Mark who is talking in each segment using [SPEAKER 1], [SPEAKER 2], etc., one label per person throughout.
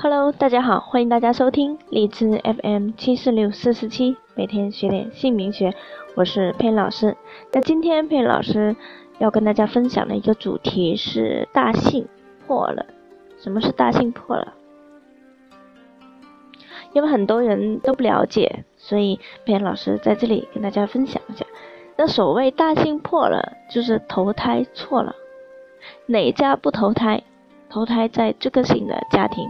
[SPEAKER 1] Hello，大家好，欢迎大家收听荔枝 FM 七四六四四七，每天学点姓名学，我是佩老师。那今天佩老师要跟大家分享的一个主题是大姓破了。什么是大姓破了？因为很多人都不了解，所以佩老师在这里跟大家分享一下。那所谓大姓破了，就是投胎错了。哪家不投胎？投胎在这个姓的家庭，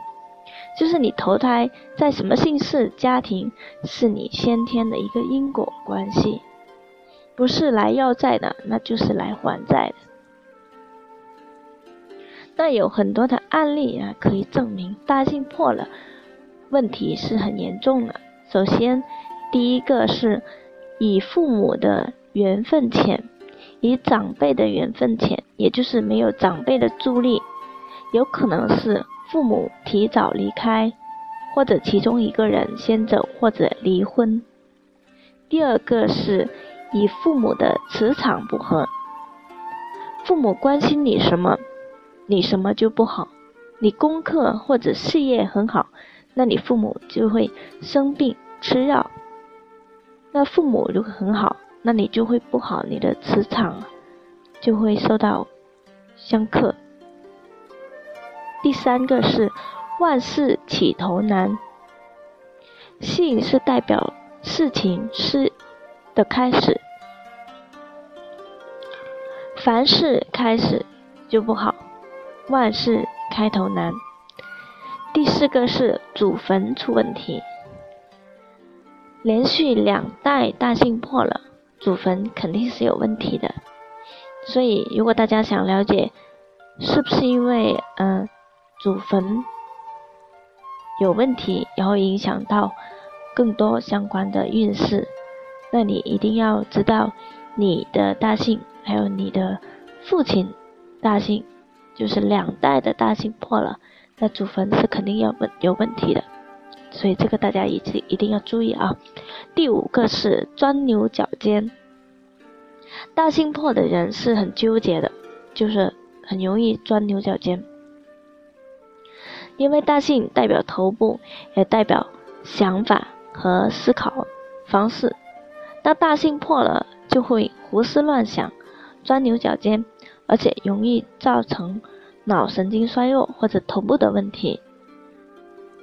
[SPEAKER 1] 就是你投胎在什么姓氏家庭，是你先天的一个因果关系，不是来要债的，那就是来还债的。那有很多的案例啊，可以证明大姓破了，问题是很严重的。首先，第一个是以父母的缘分浅。以长辈的缘分浅，也就是没有长辈的助力，有可能是父母提早离开，或者其中一个人先走，或者离婚。第二个是以父母的磁场不合，父母关心你什么，你什么就不好。你功课或者事业很好，那你父母就会生病吃药。那父母如果很好。那你就会不好，你的磁场就会受到相克。第三个是万事起头难，姓是代表事情是的开始，凡事开始就不好，万事开头难。第四个是祖坟出问题，连续两代大姓破了。祖坟肯定是有问题的，所以如果大家想了解是不是因为嗯祖坟有问题，然后影响到更多相关的运势，那你一定要知道你的大姓，还有你的父亲大姓，就是两代的大姓破了，那祖坟是肯定要问有问题的。所以这个大家一定一定要注意啊！第五个是钻牛角尖，大姓破的人是很纠结的，就是很容易钻牛角尖，因为大姓代表头部，也代表想法和思考方式。当大姓破了，就会胡思乱想，钻牛角尖，而且容易造成脑神经衰弱或者头部的问题。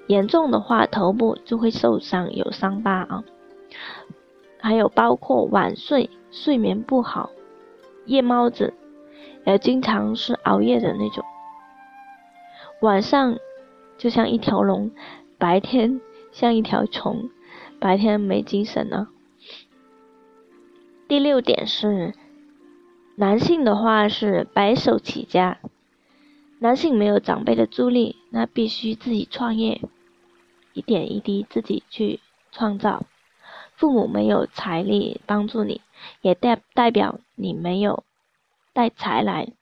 [SPEAKER 1] 严重的话，头部就会受伤，有伤疤啊。还有包括晚睡、睡眠不好、夜猫子，也经常是熬夜的那种。晚上就像一条龙，白天像一条虫，白天没精神呢。第六点是，男性的话是白手起家，男性没有长辈的助力，那必须自己创业。一点一滴自己去创造，父母没有财力帮助你，也代代表你没有带财来。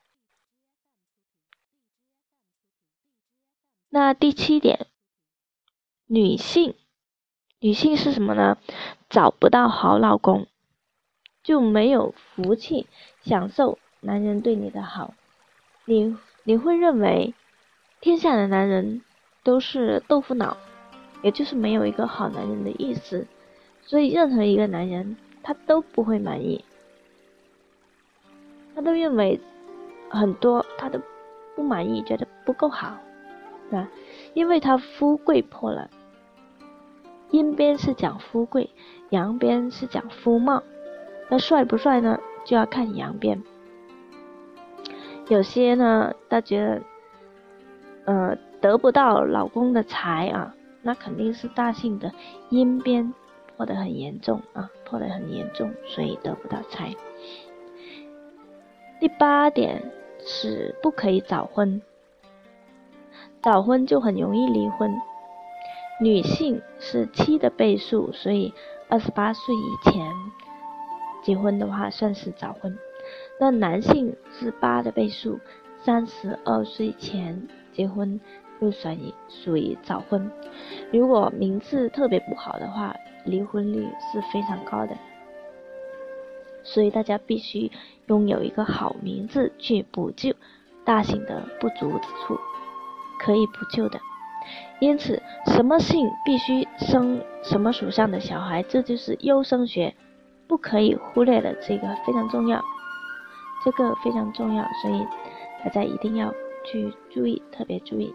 [SPEAKER 1] 那第七点，女性，女性是什么呢？找不到好老公，就没有福气享受男人对你的好，你你会认为天下的男人都是豆腐脑。也就是没有一个好男人的意思，所以任何一个男人他都不会满意，他都认为很多他都不满意，觉得不够好，对吧？因为他富贵破了，阴边是讲富贵，阳边是讲夫貌，那帅不帅呢？就要看阳边。有些呢，他觉得，呃，得不到老公的财啊。那肯定是大姓的阴边破的很严重啊，破的很严重，所以得不到财。第八点是不可以早婚，早婚就很容易离婚。女性是七的倍数，所以二十八岁以前结婚的话算是早婚。那男性是八的倍数，三十二岁前结婚。就算于属于早婚，如果名字特别不好的话，离婚率是非常高的。所以大家必须拥有一个好名字去补救大姓的不足之处，可以补救的。因此，什么姓必须生什么属相的小孩，这就是优生学不可以忽略的，这个非常重要，这个非常重要，所以大家一定要去注意，特别注意。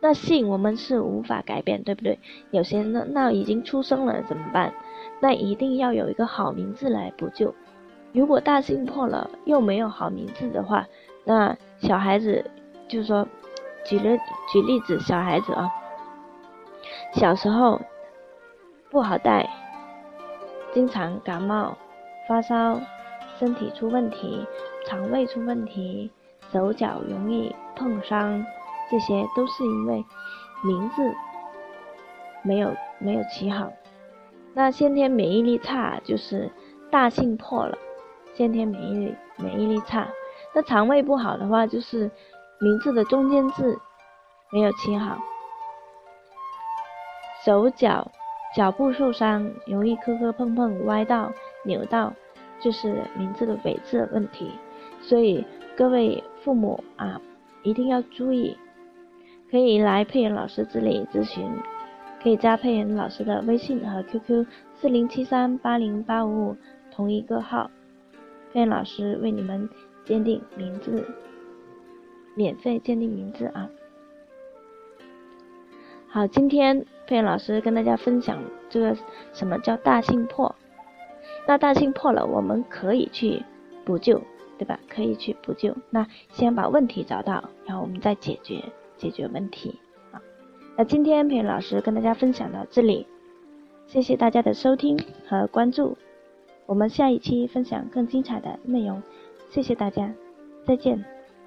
[SPEAKER 1] 那姓我们是无法改变，对不对？有些人那已经出生了怎么办？那一定要有一个好名字来补救。如果大姓破了又没有好名字的话，那小孩子就说，举了举例子，小孩子啊，小时候不好带，经常感冒、发烧，身体出问题，肠胃出问题，手脚容易碰伤。这些都是因为名字没有没有起好，那先天免疫力差就是大性破了，先天免疫力免疫力差。那肠胃不好的话，就是名字的中间字没有起好，手脚脚部受伤，容易磕磕碰碰、歪到扭到，就是名字的尾字问题。所以各位父母啊，一定要注意。可以来佩妍老师这里咨询，可以加佩妍老师的微信和 QQ 四零七三八零八五五同一个号，佩妍老师为你们鉴定名字，免费鉴定名字啊。好，今天佩老师跟大家分享这个什么叫大性破，那大性破了，我们可以去补救，对吧？可以去补救。那先把问题找到，然后我们再解决。解决问题啊！那今天佩老师跟大家分享到这里，谢谢大家的收听和关注，我们下一期分享更精彩的内容，谢谢大家，再见。